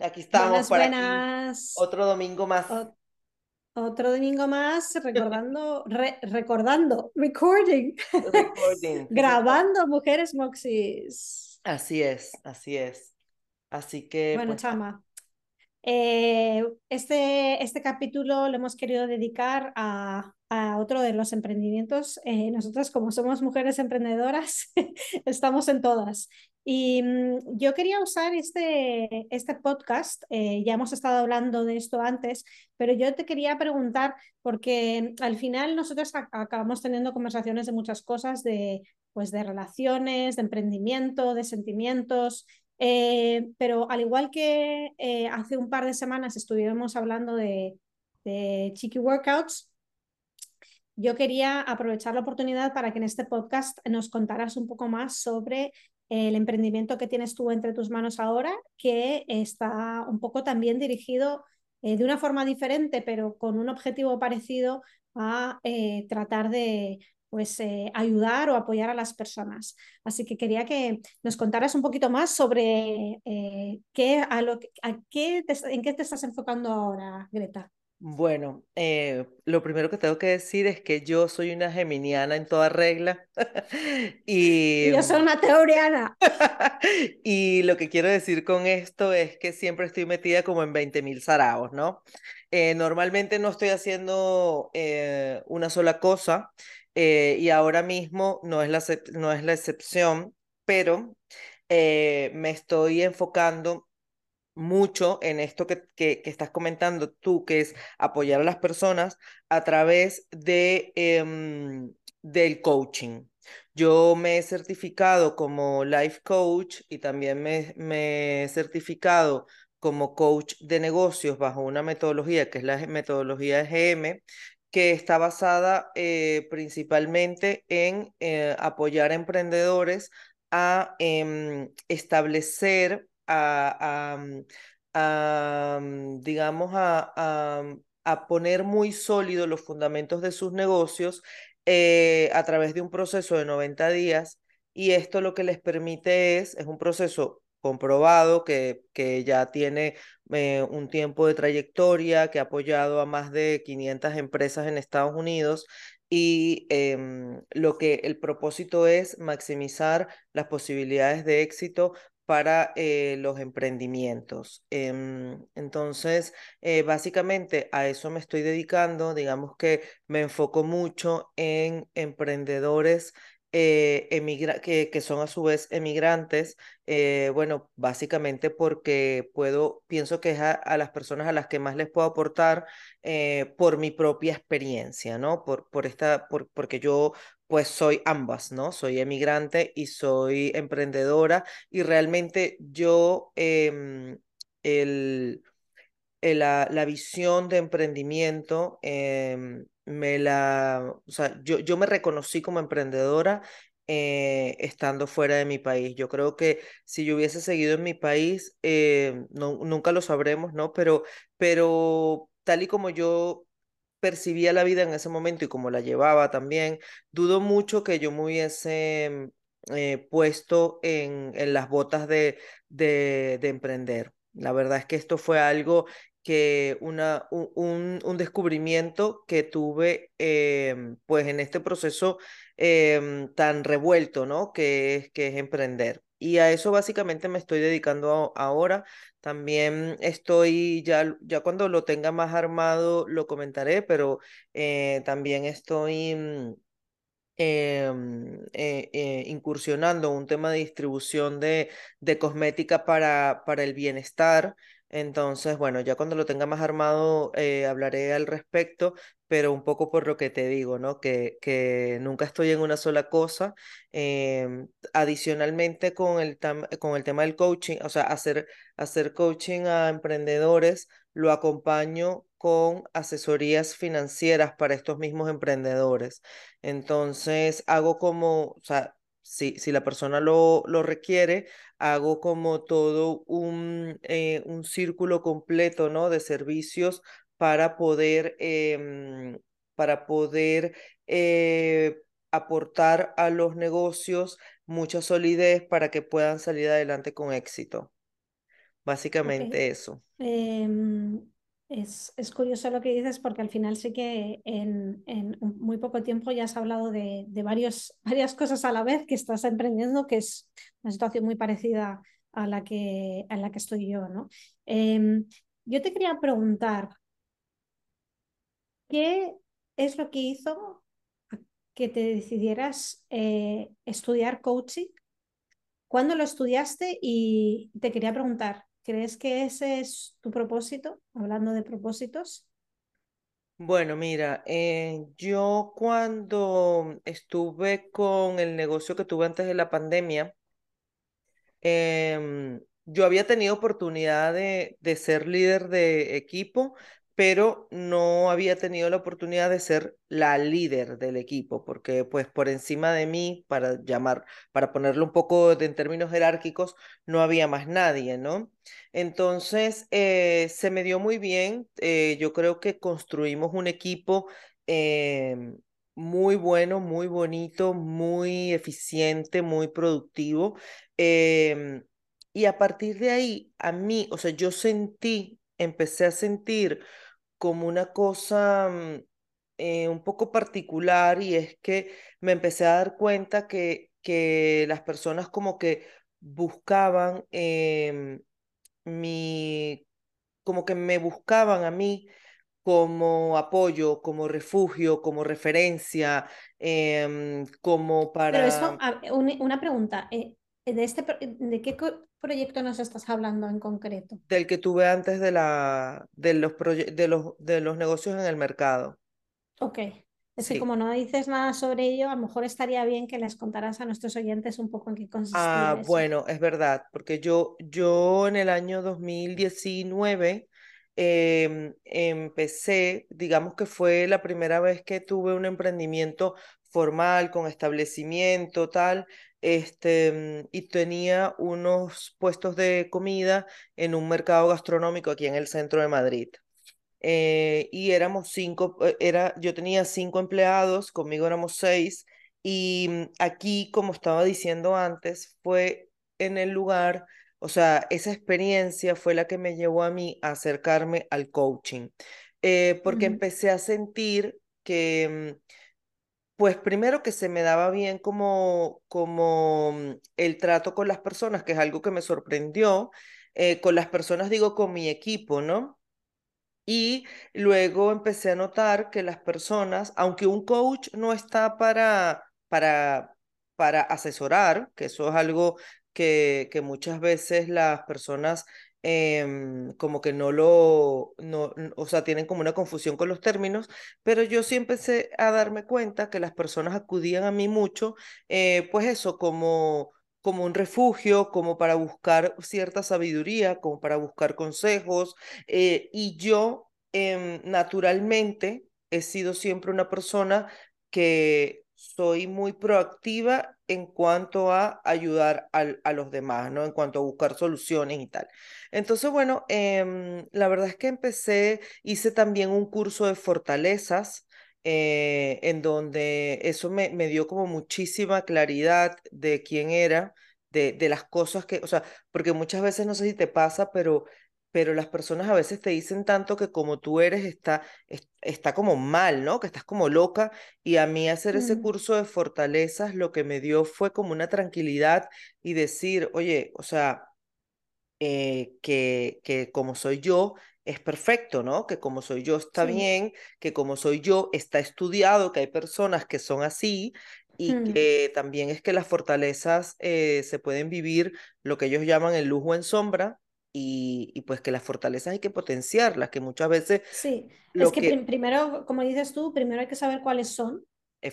Aquí estamos Buenas, para buenas. otro domingo más. O- Otro domingo más recordando, re- recordando, recording, Recording. grabando Mujeres Moxis. Así es, así es. Así que, Bueno, pues, chama, eh, este, este capítulo lo hemos querido dedicar a, a otro de los emprendimientos. Eh, nosotras, como somos mujeres emprendedoras, estamos en todas. Y mm, yo quería usar este, este podcast, eh, ya hemos estado hablando de esto antes, pero yo te quería preguntar, porque al final nosotros ac- acabamos teniendo conversaciones de muchas cosas, de, pues, de relaciones, de emprendimiento, de sentimientos. Eh, pero al igual que eh, hace un par de semanas estuvimos hablando de, de Chiqui Workouts, yo quería aprovechar la oportunidad para que en este podcast nos contaras un poco más sobre el emprendimiento que tienes tú entre tus manos ahora, que está un poco también dirigido eh, de una forma diferente, pero con un objetivo parecido a eh, tratar de pues, eh, ayudar o apoyar a las personas. Así que quería que nos contaras un poquito más sobre qué, a lo, a qué en qué te estás enfocando ahora, Greta. Bueno, eh, lo primero que tengo que decir es que yo soy una geminiana en toda regla. Y, yo soy una teoriana. y lo que quiero decir con esto es que siempre estoy metida como en 20 mil saraos, ¿no? Eh, normalmente no estoy haciendo eh, una sola cosa y ahora mismo no es la, no es la excepción, pero me estoy enfocando mucho en esto que, que, estás comentando tú, que es apoyar a las personas a través de, em, del coaching. Yo me he certificado como life coach y también me, me he certificado como coach de negocios bajo una metodología que es la metodología GM, que está basada eh, principalmente en eh, apoyar a emprendedores a em, establecer, a, digamos, a, a, poner muy sólido los fundamentos de sus negocios eh, a través de un proceso de 90 días. Y esto lo que les permite es, es un proceso comprobado que, que ya tiene eh, un tiempo de trayectoria, que ha apoyado a más de 500 empresas en Estados Unidos y em, lo que el propósito es maximizar las posibilidades de éxito para eh, los emprendimientos. Em, entonces, eh, básicamente a eso me estoy dedicando, digamos que me enfoco mucho en emprendedores. eh, emigra- que, que son a su vez emigrantes, bueno, básicamente porque puedo, pienso que es a, a las personas a las que más les puedo aportar por mi propia experiencia, ¿no? Por, por esta, por, porque yo pues soy ambas, ¿no? Soy emigrante y soy emprendedora y realmente yo, em, el, el- la, la visión de emprendimiento, em, me la, o sea, yo, yo me reconocí como emprendedora eh, estando fuera de mi país. Yo creo que si yo hubiese seguido en mi país, eh, no, nunca lo sabremos, ¿no? Pero, pero tal y como yo percibía la vida en ese momento y como la llevaba también, dudo mucho que yo me hubiese eh, puesto en, en las botas de, de, de emprender. La verdad es que esto fue algo que una, un, un- descubrimiento que tuve em, pues en este proceso em, tan revuelto, ¿no? Que es, que es emprender. Y a eso básicamente me estoy dedicando ahora. También estoy, ya, ya cuando lo tenga más armado lo comentaré, pero eh, también estoy mm, em, eh, eh, incursionando un tema de distribución de, de cosmética para, para el bienestar. Entonces, bueno, ya cuando lo tenga más armado eh, hablaré al respecto, pero un poco por lo que te digo, ¿no? Que, que nunca estoy en una sola cosa. Em, adicionalmente con el, con el tema del coaching, o sea, hacer, hacer coaching a emprendedores, lo acompaño con asesorías financieras para estos mismos emprendedores. Entonces, hago como, o sea, si, si la persona lo, lo requiere, hago como todo un, eh, un círculo completo, ¿no? De servicios para poder, em, para poder eh, aportar a los negocios mucha solidez para que puedan salir adelante con éxito. Básicamente eso. Em, es, es, curioso lo que dices porque al final sí que en, en muy poco tiempo ya has hablado de, de varios, varias cosas a la vez que estás emprendiendo, que es una situación muy parecida a la que, a la que estoy yo. ¿no? Em, yo te quería preguntar, ¿qué es lo que hizo que te decidieras eh, estudiar coaching? ¿Cuándo lo estudiaste? Y te quería preguntar, ¿Crees que ese es tu propósito? Hablando de propósitos. Bueno, mira, eh, yo cuando estuve con el negocio que tuve antes de la pandemia, em, yo había tenido oportunidad de, de ser líder de equipo, pero no había tenido la oportunidad de ser la líder del equipo, porque pues por encima de mí, para llamar, para ponerlo un poco en términos jerárquicos, no había más nadie, ¿no? Entonces, eh, se me dio muy bien, eh, yo creo que construimos un equipo em, muy bueno, muy bonito, muy eficiente, muy productivo. Em, y a partir de ahí, a mí, o sea, yo sentí, empecé a sentir como una cosa mm, eh, un poco particular y es que me empecé a dar cuenta que, que las personas como que buscaban em, mi, como que me buscaban a mí como apoyo, como refugio, como referencia, em, como para... Pero eso, una pregunta, eh, de, este, ¿de qué proyecto nos estás hablando en concreto? Del que tuve antes de, la, de, los, de, los, de los negocios en el mercado. Ok. Es que como no dices nada sobre ello, a lo mejor estaría bien que les contaras a nuestros oyentes un poco en qué consistía. Ah, bueno, es verdad, porque yo, yo en el año 2019 em, empecé, digamos que fue la primera vez que tuve un emprendimiento formal, con establecimiento, tal, este, y tenía unos puestos de comida en un mercado gastronómico aquí en el centro de Madrid. Eh, y éramos cinco, eh, era, yo tenía cinco empleados, conmigo éramos seis, y mm, aquí, como estaba diciendo antes, fue en el lugar, o sea, esa experiencia fue la que me llevó a mí a acercarme al coaching, eh, porque empecé a sentir que mm, pues primero que se me daba bien como, como mm, el trato con las personas, que es algo que me sorprendió. Eh, con las personas digo con mi equipo, ¿no? Y luego empecé a notar que las personas, aunque un coach no está para, para, para asesorar, que eso es algo que, que muchas veces las personas Em, como que no lo, no, o sea, tienen como una confusión con los términos, pero yo sí empecé a darme cuenta que las personas acudían a mí mucho, eh, pues eso, como, como un refugio, como para buscar cierta sabiduría, como para buscar consejos, eh, y yo em, naturalmente he sido siempre una persona que soy muy proactiva en cuanto a ayudar a los demás, ¿no? En cuanto a buscar soluciones y tal. Entonces, bueno, em, la verdad es que empecé, hice también un curso de fortalezas, eh, en donde eso me, me, dio como muchísima claridad de quién era, de, de las cosas que, o sea, porque muchas veces no sé si te pasa, pero pero las personas a veces te dicen tanto que como tú eres está, está como mal, ¿no? Que estás como loca. Y a mí hacer ese Mm. curso de fortalezas lo que me dio fue como una tranquilidad y decir, oye, o sea, eh, que, que como soy yo es perfecto, ¿no? Que como soy yo está Sí. bien, que como soy yo está estudiado, que hay personas que son así y Mm. que también es que las fortalezas eh, se pueden vivir lo que ellos llaman el lujo en sombra y, y pues que las fortalezas hay que potenciarlas, que muchas veces Sí, es lo que que primero, como dices tú, primero hay que saber cuáles son,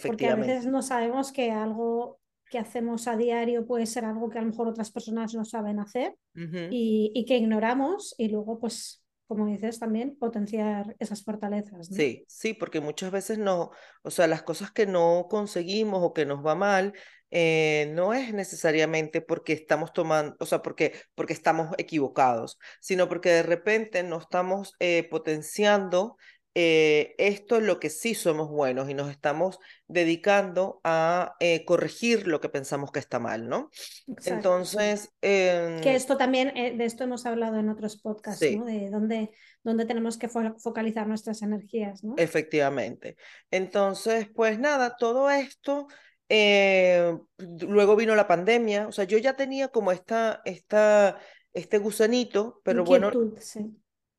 porque a veces no sabemos que algo que hacemos a diario puede ser algo que a lo mejor otras personas no saben hacer Ujú. y, y que ignoramos y luego, pues, como dices, también potenciar esas fortalezas, ¿no? Sí, sí, porque muchas veces no, o sea, las cosas que no conseguimos o que nos va mal, eh, no es necesariamente porque estamos tomando, o sea, porque, porque estamos equivocados, sino porque de repente no estamos eh, potenciando eh, esto en lo que sí somos buenos y nos estamos dedicando a eh, corregir lo que pensamos que está mal, ¿no? Exacto. Entonces, Que em, esto también, de esto hemos hablado en otros podcasts. De dónde, dónde tenemos que fo- focalizar nuestras energías, ¿no? Efectivamente. Entonces, pues nada, todo esto, eh, luego vino la pandemia, o sea, yo ya tenía como esta, esta, este gusanito, pero bueno,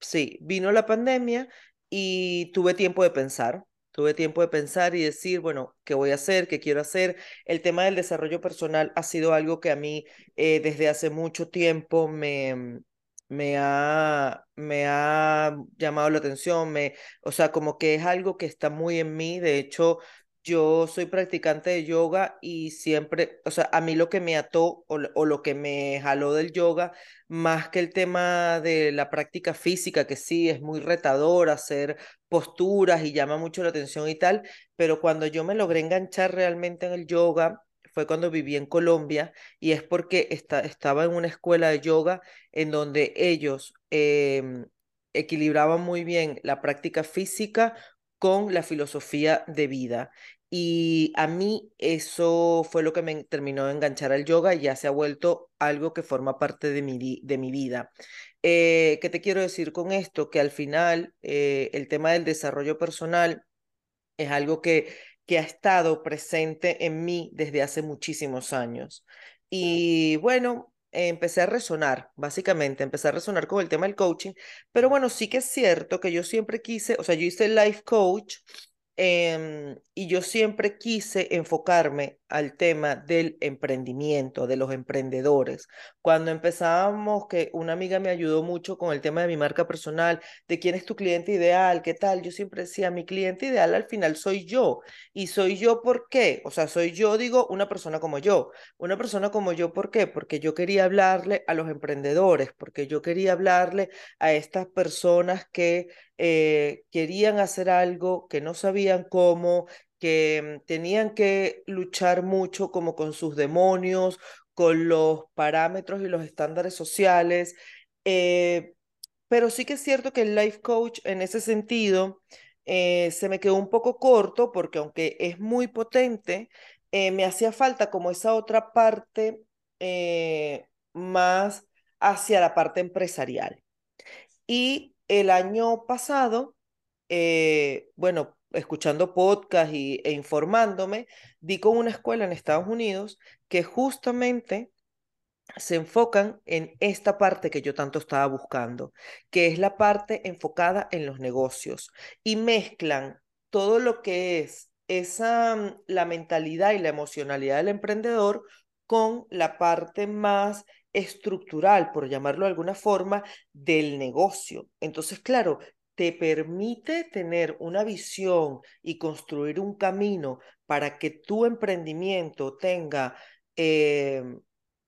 sí, vino la pandemia y tuve tiempo de pensar, tuve tiempo de pensar y decir, bueno, ¿qué voy a hacer? ¿Qué quiero hacer? El tema del desarrollo personal ha sido algo que a mí eh, desde hace mucho tiempo me, me ha, me ha llamado la atención, me, o sea, como que es algo que está muy en mí, de hecho... Yo soy practicante de yoga y siempre, o sea, a mí lo que me ató o, o lo que me jaló del yoga más que el tema de la práctica física, que sí, es muy retador hacer posturas y llama mucho la atención y tal, pero cuando yo me logré enganchar realmente en el yoga fue cuando viví en Colombia y es porque esta- estaba en una escuela de yoga en donde ellos em, equilibraban muy bien la práctica física con la filosofía de vida. Y a mí eso fue lo que me terminó de enganchar al yoga y ya se ha vuelto algo que forma parte de mi, de mi vida. Eh, ¿qué te quiero decir con esto? Que al final eh, el tema del desarrollo personal es algo que, que ha estado presente en mí desde hace muchísimos años. Y bueno, empecé a resonar, básicamente, empecé a resonar con el tema del coaching, pero bueno, sí que es cierto que yo siempre quise, o sea, yo hice life coach em, y yo siempre quise enfocarme al tema del emprendimiento, de los emprendedores. Cuando empezábamos, que una amiga me ayudó mucho con el tema de mi marca personal, de quién es tu cliente ideal, qué tal, yo siempre decía, mi cliente ideal al final soy yo. ¿Y soy yo por qué? O sea, soy yo, digo, una persona como yo. Una persona como yo, ¿por qué? Porque yo quería hablarle a los emprendedores, porque yo quería hablarle a estas personas que eh, querían hacer algo, que no sabían cómo, que tenían que luchar mucho como con sus demonios, con los parámetros y los estándares sociales. eh, pero sí que es cierto que el life coach en ese sentido eh, se me quedó un poco corto porque aunque es muy potente, me hacía falta como esa otra parte más hacia la parte empresarial. Y el año pasado, eh, bueno, escuchando podcast y, e informándome, di con una escuela en Estados Unidos que justamente se enfocan en esta parte que yo tanto estaba buscando, que es la parte enfocada en los negocios y mezclan todo lo que es esa mm, la mentalidad y la emocionalidad del emprendedor con la parte más estructural, por llamarlo de alguna forma, del negocio. Entonces, claro, te permite tener una visión y construir un camino para que tu emprendimiento tenga eh,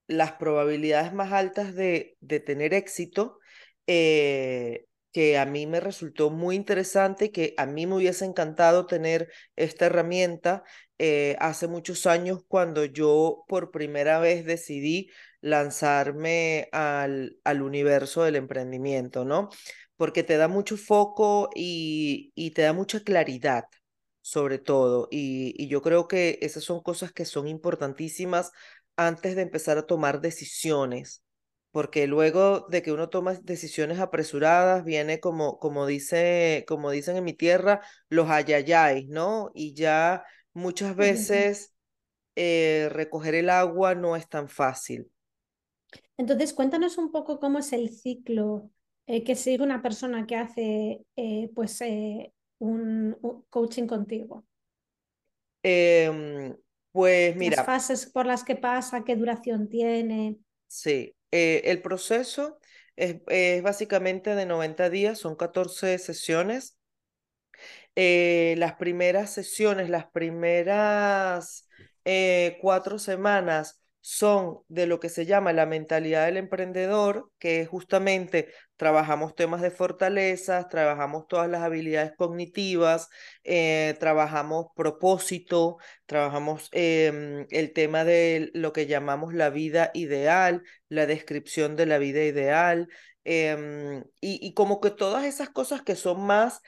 las probabilidades más altas de, tener éxito, eh, que a mí me resultó muy interesante y que a mí me hubiese encantado tener esta herramienta eh, hace muchos años cuando yo por primera vez decidí lanzarme al, al universo del emprendimiento, ¿no? Porque te da mucho foco y, y te da mucha claridad sobre todo. Y, y yo creo que esas son cosas que son importantísimas antes de empezar a tomar decisiones, porque luego de que uno toma decisiones apresuradas, viene como, como dice, como dicen en mi tierra, los ayayay, ¿no? Y ya muchas veces eh, recoger el agua no es tan fácil. Entonces, cuéntanos un poco cómo es el ciclo eh, que sigue una persona que hace eh, pues, un, un coaching contigo. Em, pues Las mira, fases por las que pasa, qué duración tiene. Sí, eh, el proceso Es, es básicamente de 90 días, son 14 sesiones. Eh, las primeras sesiones, las primeras eh, cuatro semanas son de lo que se llama la mentalidad del emprendedor, que es justamente trabajamos temas de fortalezas, trabajamos todas las habilidades cognitivas, eh, trabajamos propósito, trabajamos em, el tema de lo que llamamos la vida ideal, la descripción de la vida ideal, em, y, y como que todas esas cosas que son más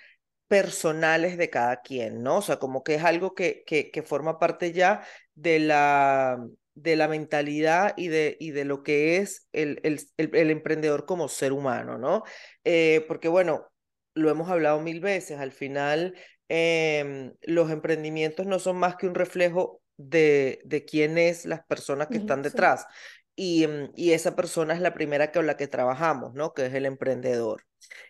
personales de cada quien, ¿no? O sea, como que es algo que, que, que forma parte ya de la, de la mentalidad y de, y de lo que es el, el, el, emprendedor como ser humano, ¿no? Eh, porque bueno, lo hemos hablado mil veces, al final eh, los emprendimientos no son más que un reflejo de, de quién es las personas que están detrás. Y, mm, y, esa persona es la primera con la que trabajamos, ¿no? Que es el emprendedor.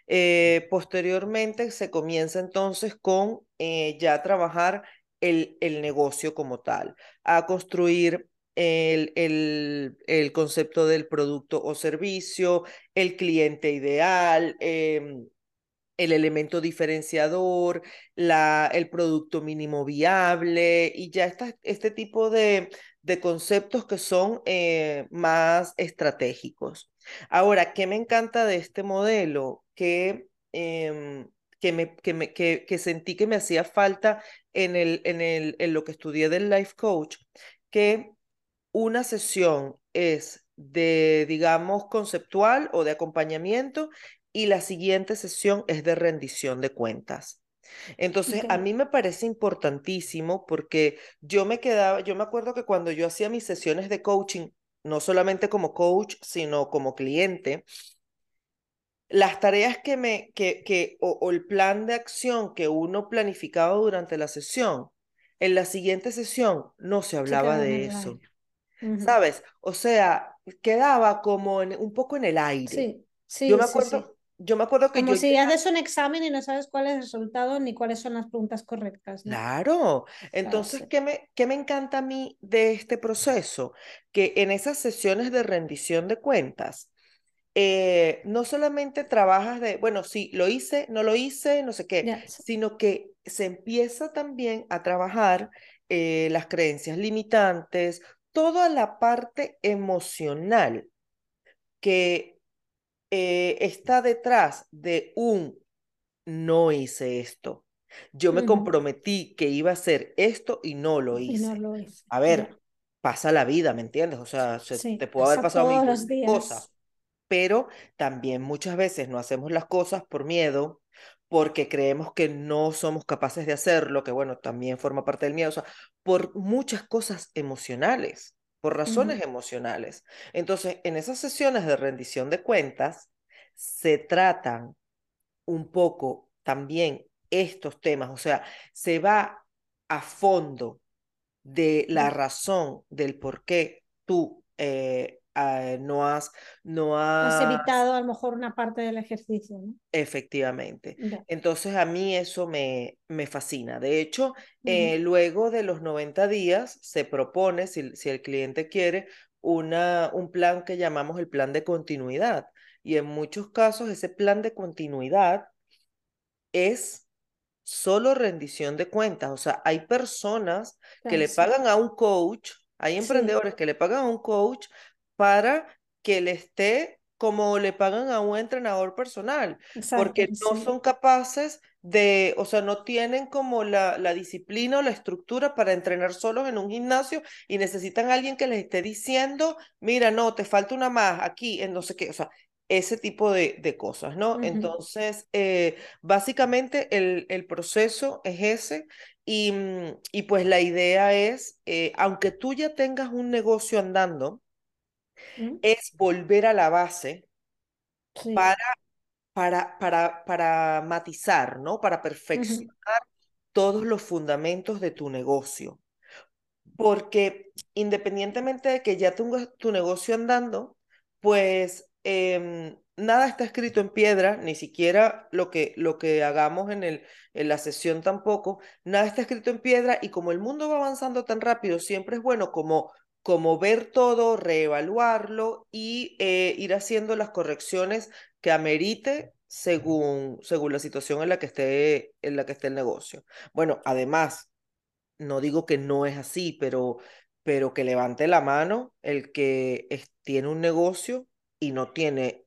Eh, posteriormente se comienza entonces con eh, ya trabajar el, el negocio como tal, a construir el, el, el, concepto del producto o servicio, el cliente ideal, eh, el elemento diferenciador, la, el producto mínimo viable y ya está este tipo de, de conceptos que son eh, más estratégicos. Ahora, ¿qué me encanta de este modelo? Que, eh, que, me, que, me, que, que, sentí que me hacía falta en, el, en, el, en lo que estudié del life coach, que una sesión es de, digamos, conceptual o de acompañamiento y la siguiente sesión es de rendición de cuentas. Entonces, okay. a mí me parece importantísimo porque yo me quedaba, yo me acuerdo que cuando yo hacía mis sesiones de coaching, no solamente como coach, sino como cliente, las tareas que me, que, que o, o el plan de acción que uno planificaba durante la sesión, en la siguiente sesión no se hablaba de eso. Uh -huh. ¿Sabes? O sea, quedaba como en, un poco en el aire. Sí, sí, yo me sí, acuerdo, sí. yo me acuerdo que Como yo si haces un examen y no sabes cuál es el resultado ni cuáles son las preguntas correctas. ¿no? Claro, entonces, sí. ¿qué, me, ¿qué me encanta a mí de este proceso? Que en esas sesiones de rendición de cuentas, eh, no solamente trabajas de, bueno, sí, lo hice, no lo hice, no sé qué, sino que se empieza también a trabajar eh, las creencias limitantes, toda la parte emocional que eh, está detrás de un no hice esto. Yo me comprometí que iba a hacer esto y no lo hice. no lo hice. A ver, pasa la vida, ¿me entiendes? O sea, se, Sí, te puede haber pasa pasado mil cosas, pero también muchas veces no hacemos las cosas por miedo, porque creemos que no somos capaces de hacerlo, que bueno, también forma parte del miedo, o sea, por muchas cosas emocionales, por razones emocionales. Entonces, en esas sesiones de rendición de cuentas, se tratan un poco también estos temas, o sea, se va a fondo de la razón del por qué tú eh, eh, no has, no Has has, evitado a lo mejor una parte del ejercicio, ¿no? efectivamente. Entonces a mí eso me, me fascina. De hecho, eh, luego de los 90 días se propone, si, si el cliente quiere, una, un plan que llamamos el plan de continuidad. Y en muchos casos ese plan de continuidad es solo rendición de cuentas. O sea, hay personas que le pagan a un coach, hay Sí, emprendedores que le pagan a un coach para que le esté como le pagan a un entrenador personal, exacto, porque no sí. son capaces de, o sea, no tienen como la, la disciplina o la estructura para entrenar solos en un gimnasio y necesitan a alguien que les esté diciendo, mira, no, te falta una más aquí, en no sé qué, o sea, ese tipo de, de cosas, ¿no? Entonces, eh, Básicamente el, el proceso es ese y, mm, y pues la idea es, eh, aunque tú ya tengas un negocio andando, Mm, es volver a la base Sí. para, para, para, para matizar, ¿no? Para perfeccionar todos los fundamentos de tu negocio. Porque independientemente de que ya tengas tu negocio andando, pues em, nada está escrito en piedra, ni siquiera lo que, lo que hagamos en, el, en la sesión tampoco, nada está escrito en piedra y como el mundo va avanzando tan rápido, siempre es bueno como como ver todo, reevaluarlo y eh, ir haciendo las correcciones que amerite según, según la situación en la que esté, en la que esté el negocio. Bueno, además, no digo que no es así, pero, pero que levante la mano el que tiene un negocio y no tiene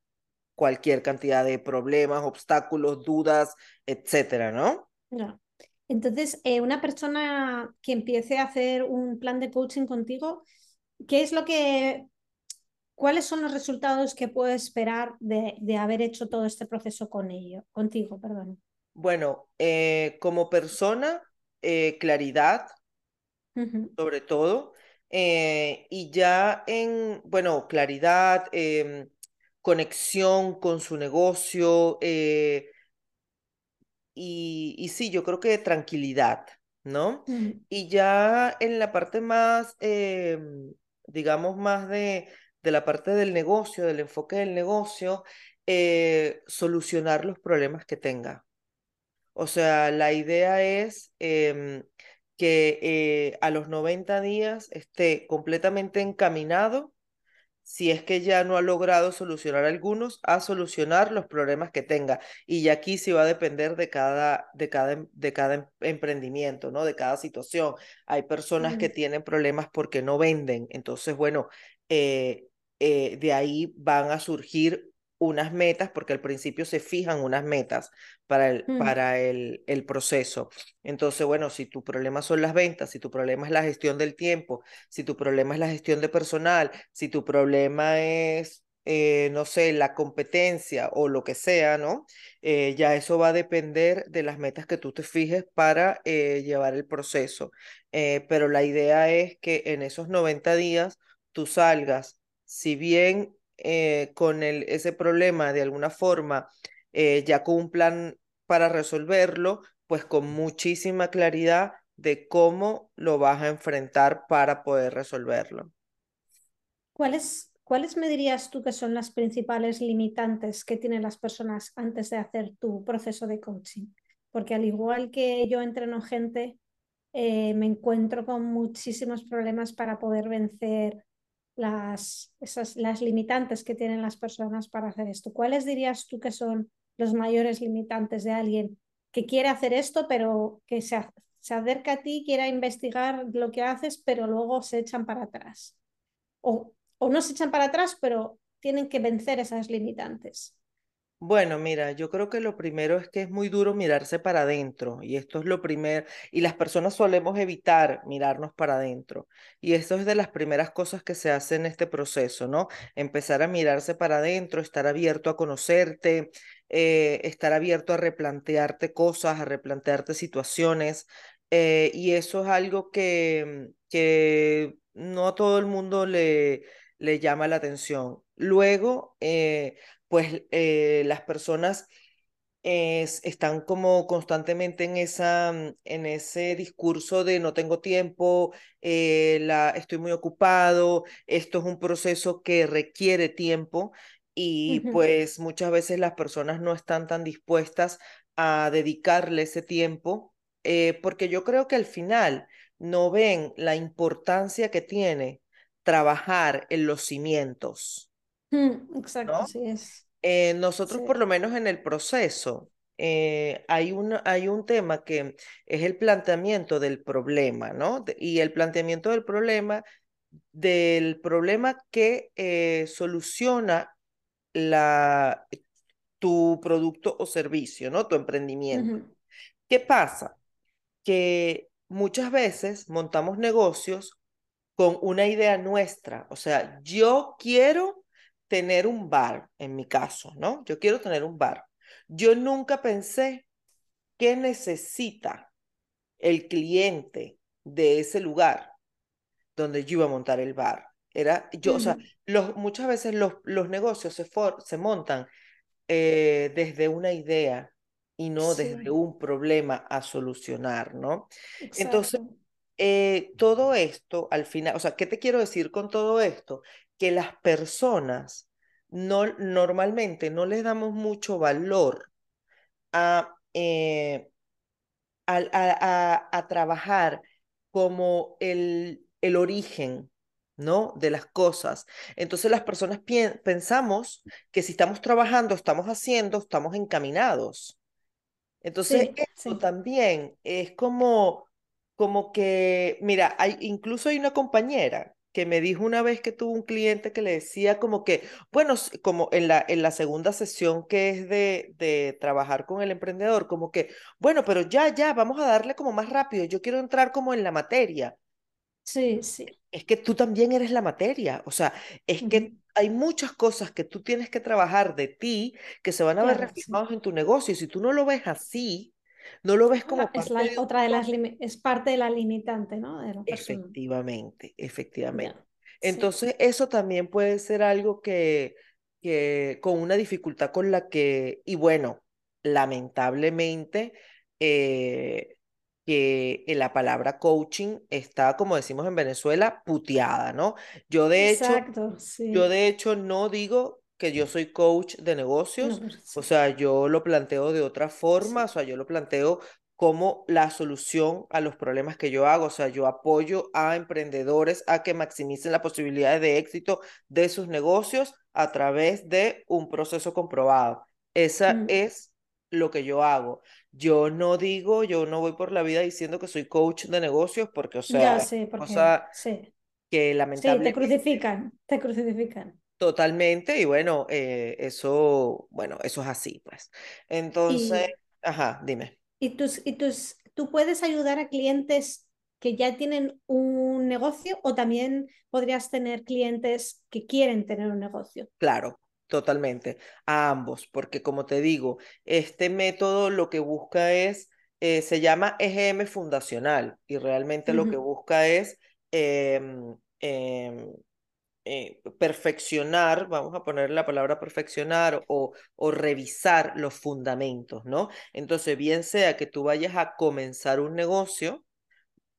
cualquier cantidad de problemas, obstáculos, dudas, etcétera, ¿no? No. Entonces, eh, una persona que empiece a hacer un plan de coaching contigo, ¿qué es lo que, cuáles son los resultados que puede esperar de, de haber hecho todo este proceso con ello, contigo, perdón? Bueno, eh, como persona, eh, claridad, sobre todo, y ya en, bueno, claridad, em, conexión con su negocio, y, y sí, yo creo que tranquilidad, ¿no? Y ya en la parte más, em, digamos, más de, de la parte del negocio, del enfoque del negocio, eh, solucionar los problemas que tenga. O sea, la idea es em, que eh, a los 90 días esté completamente encaminado si es que ya no ha logrado solucionar algunos, a solucionar los problemas que tenga. Y ya aquí sí va a depender de cada, de cada, em, de cada em, emprendimiento, ¿no? De cada situación. Hay personas que tienen problemas porque no venden. Entonces, bueno, eh, eh, de ahí van a surgir unas metas, porque al principio se fijan unas metas para el, Mm. para el, el proceso. Entonces, bueno, si tu problema son las ventas, si tu problema es la gestión del tiempo, si tu problema es la gestión de personal, si tu problema es, eh, no sé, la competencia o lo que sea, ¿no? Eh, ya eso va a depender de las metas que tú te fijes para eh, llevar el proceso. pero la idea es que en esos 90 días tú salgas, si bien eh, con el, ese problema de alguna forma, eh, ya con un plan para resolverlo, pues con muchísima claridad de cómo lo vas a enfrentar para poder resolverlo. ¿Cuáles, ¿Cuáles me dirías tú que son las principales limitantes que tienen las personas antes de hacer tu proceso de coaching? Porque al igual que yo entreno gente, eh, me encuentro con muchísimos problemas para poder vencer las, esas, las limitantes que tienen las personas para hacer esto. ¿Cuáles dirías tú que son los mayores limitantes de alguien que quiere hacer esto, pero que se, se acerca a ti, quiera investigar lo que haces, pero luego se echan para atrás? O, o no se echan para atrás, pero tienen que vencer esas limitantes. Bueno, mira, yo creo que lo primero es que es muy duro mirarse para adentro y esto es lo primero, y las personas solemos evitar mirarnos para adentro y esto es de las primeras cosas que se hace en este proceso, ¿no? Empezar a mirarse para adentro, estar abierto a conocerte, eh, estar abierto a replantearte cosas, a replantearte situaciones eh, y eso es algo que, que no a todo el mundo le, le llama la atención. Luego, eh, pues eh, las personas es, están como constantemente en, esa, mm, en ese discurso de no tengo tiempo, eh, la, estoy muy ocupado, esto es un proceso que requiere tiempo y pues muchas veces las personas no están tan dispuestas a dedicarle ese tiempo eh, porque yo creo que al final no ven la importancia que tiene trabajar en los cimientos. Mm, exacto, ¿no? sí es. Eh, nosotros, Sí. por lo menos en el proceso, eh, hay, un, hay un tema que es el planteamiento del problema, ¿no? De- y el planteamiento del problema, del problema que eh, soluciona la, tu producto o servicio, ¿no? Tu emprendimiento. Ujú, ¿Qué pasa? Que muchas veces montamos negocios con una idea nuestra. O sea, yo quiero tener un bar, en mi caso, ¿no? Yo quiero tener un bar. Yo nunca pensé qué necesita el cliente de ese lugar donde yo iba a montar el bar. Era yo, o sea, los, muchas veces los, los negocios se, for, se montan eh, desde una idea y no desde un problema a solucionar, ¿no? Entonces, eh, todo esto al final, o sea, ¿qué te quiero decir con todo esto? Que las personas no, normalmente no les damos mucho valor a, eh, a, a- a trabajar como el, el origen. ¿no? De las cosas. Entonces las personas pensamos que si estamos trabajando, estamos haciendo, estamos encaminados. Entonces, Sí, esto sí. también es como, como que, mira, hay, incluso hay una compañera que me dijo una vez que tuvo un cliente que le decía como que, bueno, como en la, en la segunda sesión que es de, de trabajar con el emprendedor, como que, bueno, pero ya, ya, vamos a darle como más rápido, yo quiero entrar como en la materia. Sí, sí. Es que tú también eres la materia, o sea, es que hay muchas cosas que tú tienes que trabajar de ti que se van a ver sí. reflejados en tu negocio. Y si tú no lo ves así, no lo ves como La- es parte la, de otra de las es parte de la limitante, ¿no? De la. Efectivamente, efectivamente. Sí. Entonces, eso también puede ser algo que, que con una dificultad con la que, y bueno, lamentablemente, eh, que en la palabra coaching está, como decimos en Venezuela, puteada, ¿no? Yo de hecho, Exacto, yo sí. de hecho no digo que yo soy coach de No, negocios, o sí, sea, yo lo planteo de otra forma, o sí. sea, yo lo planteo como la solución a los problemas que yo hago, o sea, yo apoyo a emprendedores a que maximicen las posibilidades de éxito de sus negocios a través de un proceso comprobado. Esa Mm. es lo que yo hago. Yo no digo, yo no voy por la vida diciendo que soy coach de negocios porque, o Ya sea, sé, una porque cosa sí. que Sí, te lamentablemente crucifican, te crucifican. Totalmente, y bueno, eh, eso, bueno, eso es así, pues. Entonces, Y, ajá, dime. y tus, y tus, tú puedes ayudar a clientes que ya tienen un negocio o también podrías tener clientes que quieren tener un negocio. Claro, totalmente, a ambos, porque como te digo, este método lo que busca es, eh, se llama EGM fundacional, y realmente lo que busca es em, em, eh, perfeccionar, vamos a poner la palabra perfeccionar o, o revisar los fundamentos, ¿no? Entonces, bien sea que tú vayas a comenzar un negocio,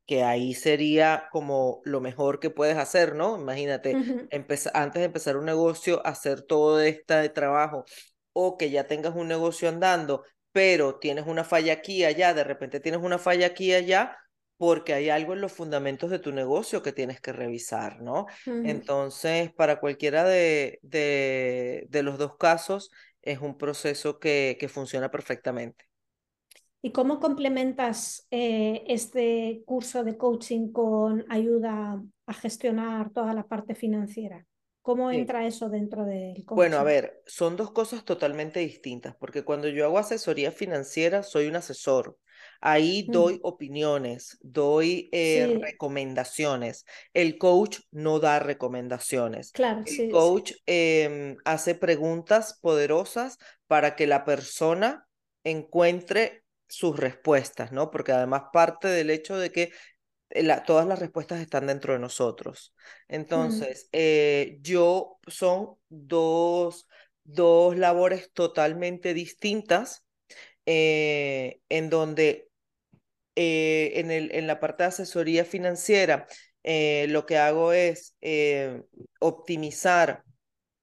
que ahí sería como lo mejor que puedes hacer, ¿no? Imagínate, empeza- antes de empezar un negocio, hacer todo este trabajo, o que ya tengas un negocio andando, pero tienes una falla aquí y allá, de repente tienes una falla aquí y allá, porque hay algo en los fundamentos de tu negocio que tienes que revisar, ¿no? Entonces, para cualquiera de, de, de los dos casos, es un proceso que, que funciona perfectamente. ¿Y cómo complementas eh, este curso de coaching con ayuda a gestionar toda la parte financiera? ¿Cómo Sí. entra eso dentro del Bueno, a coaching? ver, son dos cosas totalmente distintas, porque cuando yo hago asesoría financiera, soy un asesor. Ahí doy opiniones, doy eh, Sí, recomendaciones. El coach no da recomendaciones. claro, El sí, sí. coach em, hace preguntas poderosas para que la persona encuentre sus respuestas, ¿no? Porque además parte del hecho de que eh, la- todas las respuestas están dentro de nosotros. Mm, Entonces, eh, yo son dos, dos labores totalmente distintas eh, en donde eh, en el, en la parte de asesoría financiera eh, lo que hago es eh, optimizar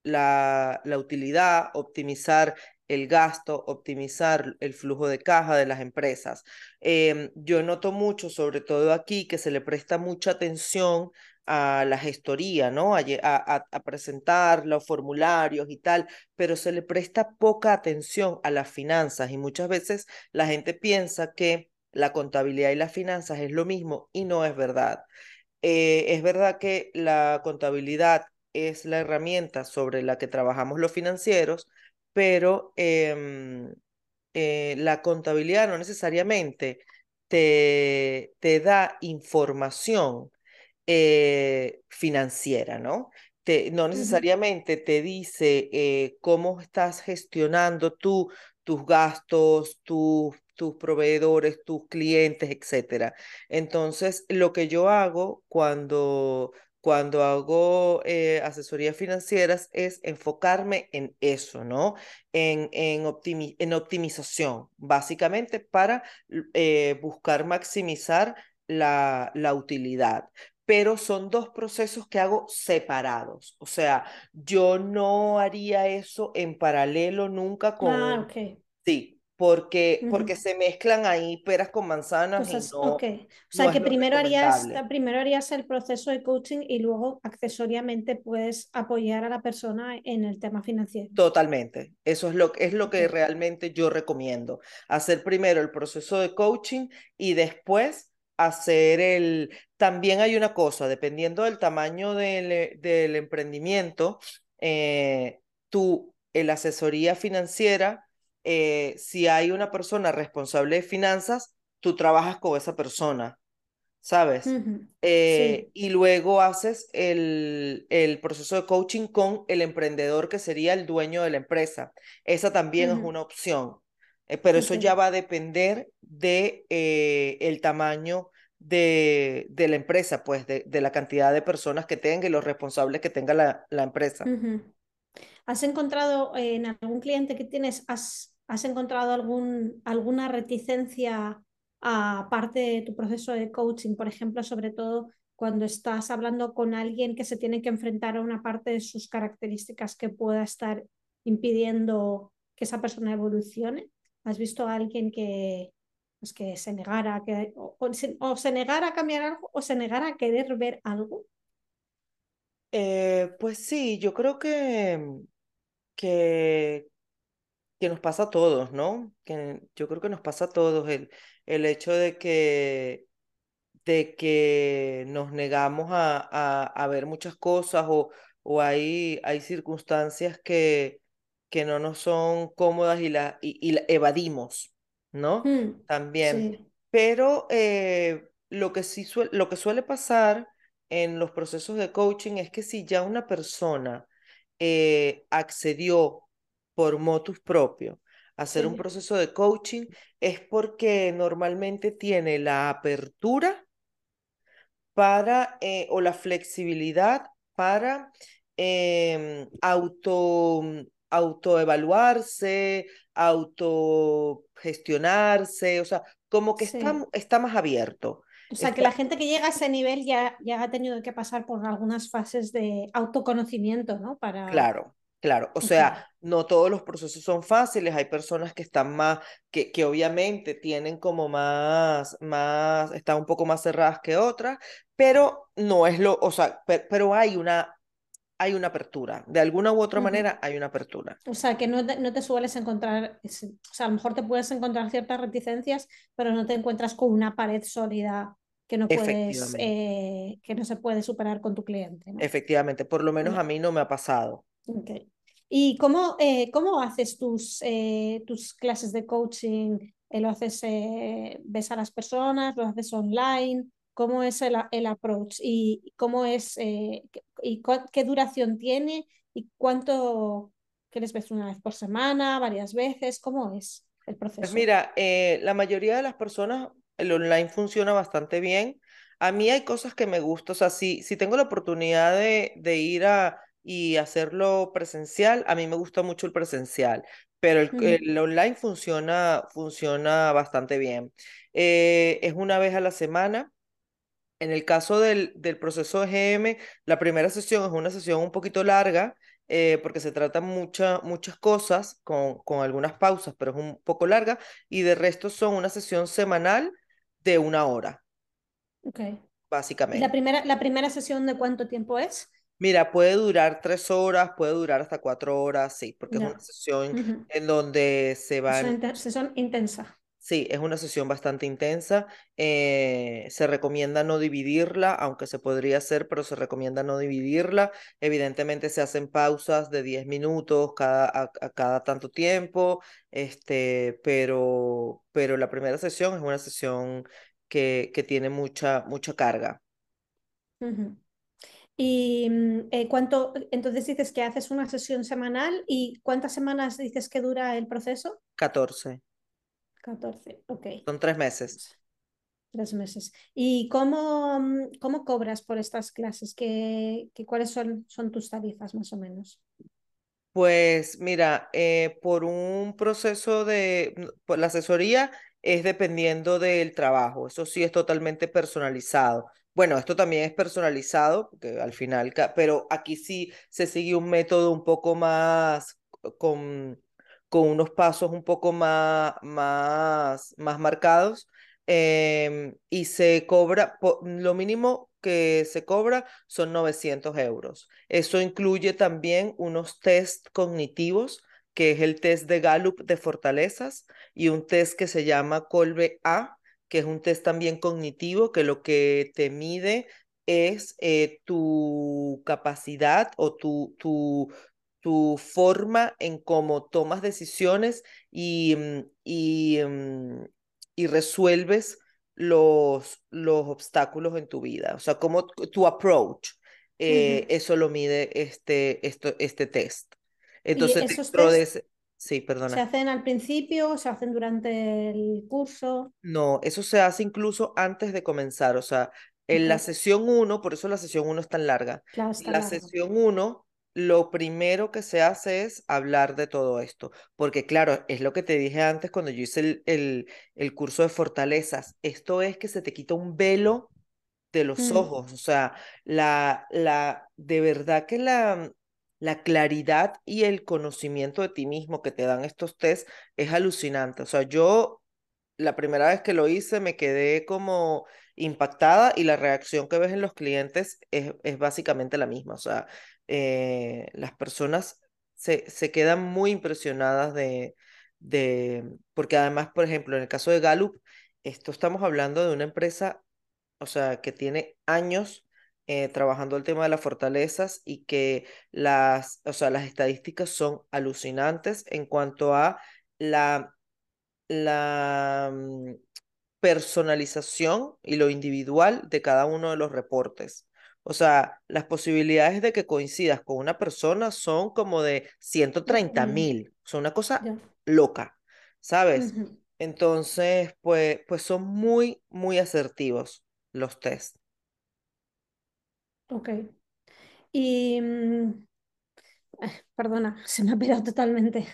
la, la utilidad, optimizar el gasto, optimizar el flujo de caja de las empresas. Em, yo noto mucho, sobre todo aquí, que se le presta mucha atención a la gestoría, ¿no? A, a presentar los formularios y tal, pero se le presta poca atención a las finanzas y muchas veces la gente piensa que la contabilidad y las finanzas es lo mismo y no es verdad. Eh, es verdad que la contabilidad es la herramienta sobre la que trabajamos los financieros, pero em, eh, la contabilidad no necesariamente te, te da información eh, financiera, ¿no? Te, no necesariamente te dice eh, cómo estás gestionando tú tus gastos, tus, tus proveedores, tus clientes, etcétera. Entonces, lo que yo hago cuando, cuando hago eh, asesorías financieras es enfocarme en eso, ¿no? En, en, optimi- en optimización, básicamente para eh, buscar maximizar la, la utilidad pero son dos procesos que hago separados. O sea, yo no haría eso en paralelo nunca con Ah, un... ok. Sí, porque, porque Ujú. se mezclan ahí peras con manzanas y Cosas, ok. no, O no sea que primero harías, primero harías el proceso de coaching y luego accesoriamente puedes apoyar a la persona en el tema financiero. Totalmente. Eso es lo, es lo que realmente yo recomiendo. Hacer primero el proceso de coaching y después hacer el... También hay una cosa, dependiendo del tamaño del, eh, del emprendimiento, eh, tú, la asesoría financiera, eh, si hay una persona responsable de finanzas, tú trabajas con esa persona. ¿sabes? Eh, Sí. y luego haces el, el proceso de coaching con el emprendedor que sería el dueño de la empresa. Esa también es una opción, eh, pero eso ya va a depender de eh, el tamaño de, de la empresa, pues de, de la cantidad de personas que tenga y los responsables que tenga la, la empresa. ¿Has encontrado en algún cliente que tienes, has, has encontrado algún, alguna reticencia aparte de tu proceso de coaching? Por ejemplo, sobre todo cuando estás hablando con alguien que se tiene que enfrentar a una parte de sus características que pueda estar impidiendo que esa persona evolucione. ¿Has visto a alguien que, pues, que se negara a que, o, o se, o se negara a cambiar algo o se negara a querer ver algo? Eh, pues sí, yo creo que, que, que nos pasa a todos, ¿no? Que yo creo que nos pasa a todos el, el hecho de que de que nos negamos a, a, a ver muchas cosas o, o hay, hay circunstancias que, que no nos son cómodas y la, y, y la evadimos, ¿no? Mm, También. sí, Pero eh, lo que sí suele, lo que suele pasar en los procesos de coaching es que si ya una persona eh, accedió por motus propio hacer un proceso de coaching, es porque normalmente tiene la apertura para, eh, o la flexibilidad para em, auto, autoevaluarse, autogestionarse, o sea, como que está, sí. está más abierto. O sea, que la gente que llega a ese nivel ya, ya ha tenido que pasar por algunas fases de autoconocimiento, ¿no? Para... claro, claro. O sea, no todos los procesos son fáciles, hay personas que están más, que, que obviamente tienen como más, más, están un poco más cerradas que otras, pero no es lo, o sea, pe- pero hay una hay una apertura. De alguna u otra manera hay una apertura. O sea, que no te, no te sueles encontrar, o sea, a lo mejor te puedes encontrar ciertas reticencias, pero no te encuentras con una pared sólida que no puedes, eh, que no se puede superar con tu cliente, ¿no? efectivamente. Por lo menos a mí no me ha pasado. Ok. ¿Y cómo, eh, cómo haces tus, eh, tus clases de coaching? Eh, ¿Lo haces, eh, ves a las personas? ¿Lo haces online? ¿Cómo es el, el approach? ¿Y cómo es, eh, y qué duración tiene? ¿Y cuánto, qué les ves una vez por semana, varias veces? ¿Cómo es el Pues proceso? mira, eh, la mayoría de las personas, el online funciona bastante bien. A mí hay cosas que me gustan, o sea, si, si tengo la oportunidad de, de ir a y hacerlo presencial, a mí me gusta mucho el presencial, pero el, online funciona, funciona bastante bien. Eh, es una vez a la semana. En el caso del, del proceso de GM, la primera sesión es una sesión un poquito larga eh, porque se tratan mucha- muchas cosas con, con algunas pausas, pero es un poco larga y de resto son una sesión semanal de una hora, ok. ¿Y la básicamente. primera, la primera sesión de cuánto tiempo es? Mira, puede durar tres horas, puede durar hasta cuatro horas, sí, porque es una sesión en donde se Es una sesión intensa. Sí, es una sesión bastante intensa. eh, se recomienda no dividirla, aunque se podría hacer, pero se recomienda no dividirla. Evidentemente se hacen pausas de 10 minutos cada, a, a cada tanto tiempo, este, pero, pero la primera sesión es una sesión que, que tiene mucha, mucha carga. Ujú. Y mm, eh, cuánto, entonces dices que haces una sesión semanal y ¿cuántas semanas dices que dura el proceso? 14, catorce ok, son tres meses. tres meses. ¿Y cómo, mm, cómo cobras por estas clases? ¿Qué, qué- cuáles son, son tus tarifas más o menos? Pues mira, eh, por un proceso de, n- por la asesoría es dependiendo del trabajo, eso sí es totalmente personalizado. Bueno, esto también es personalizado, al final, pero aquí sí se sigue un método un poco más con, con unos pasos un poco más, más, más marcados. em, y se cobra, lo mínimo que se cobra son 900 euros. Eso incluye también unos test cognitivos, que es el test de Gallup de fortalezas y un test que se llama Colbe A, que es un test también cognitivo, que lo que te mide es eh, tu capacidad o tu, tu, tu forma en cómo tomas decisiones y, mm, y, mm, y resuelves los, los obstáculos en tu vida. O sea, como tu approach, eh, eso lo mide este, esto, este test. ¿Y Entonces, de ese... Sí, se perdona. hacen al principio, se hacen durante el curso? No, eso se hace incluso antes de comenzar. O sea, en la sesión uno, por eso la sesión uno es tan larga. claro, En la sesión uno, lo primero que se hace es hablar de todo esto. Porque claro, es lo que te dije antes cuando yo hice el, el, el curso de fortalezas. Esto es que se te quita un velo de los Mm, ojos. O sea, la, la, de verdad que la, la claridad y el conocimiento de ti mismo que te dan estos test es alucinante. O sea, yo la primera vez que lo hice me quedé como impactada y la reacción que ves en los clientes es, es básicamente la misma. O sea, eh, las personas se, se quedan muy impresionadas de, de, porque además, por ejemplo, en el caso de Gallup, esto estamos hablando de una empresa, o sea, que tiene años eh, trabajando el tema de las fortalezas y que las, o sea, las estadísticas son alucinantes en cuanto a la la mm, personalización y lo individual de cada uno de los reportes. O sea, las posibilidades de que coincidas con una persona son como de ciento treinta mm, mil. Son una cosa loca, ¿sabes? Entonces, pues, pues son muy, muy asertivos los test. Ok. Y, mm, perdona, se me ha pirado totalmente.